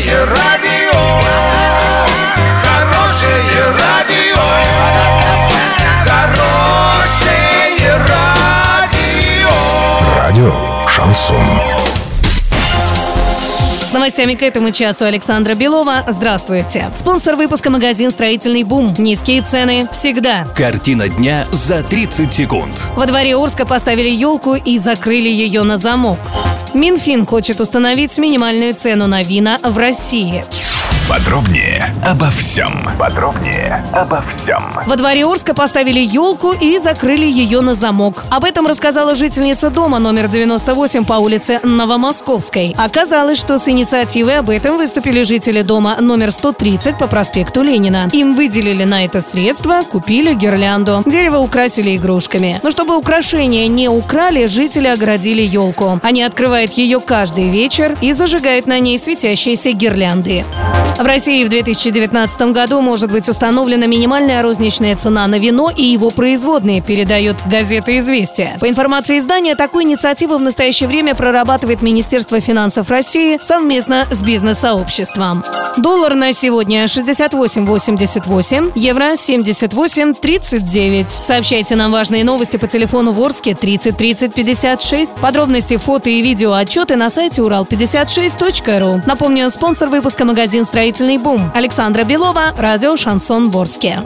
Хорошее радио, хорошее радио, хорошее радио. Радио Шансон. С новостями к этому часу Александра Белова. Здравствуйте. Спонсор выпуска магазин «Строительный бум». Низкие цены всегда. Картина дня за 30 секунд. Во дворе Орска поставили елку и закрыли ее на замок. Минфин хочет установить минимальную цену на вина в России. Подробнее обо всем. Подробнее обо всем. Во дворе Орска поставили елку и закрыли ее на замок. Об этом рассказала жительница дома номер 98 по улице Новомосковской. Оказалось, что с инициативой об этом выступили жители дома номер 130 по проспекту Ленина. Им выделили на это средства, купили гирлянду. Дерево украсили игрушками. Но чтобы украшения не украли, жители оградили елку. Они открывают ее каждый вечер и зажигают на ней светящиеся гирлянды. В России в 2019 году может быть установлена минимальная розничная цена на вино и его производные, передает газета «Известия». По информации издания, такую инициативу в настоящее время прорабатывает Министерство финансов России совместно с бизнес-сообществом. Доллар на сегодня 68,88, евро 78,39. Сообщайте нам важные новости по телефону Ворске 30 30 56. Подробности, фото и видео отчеты на сайте урал56.ру. Напомню, спонсор выпуска магазин «Строительный бум». Александра Белова, радио «Шансон Ворске».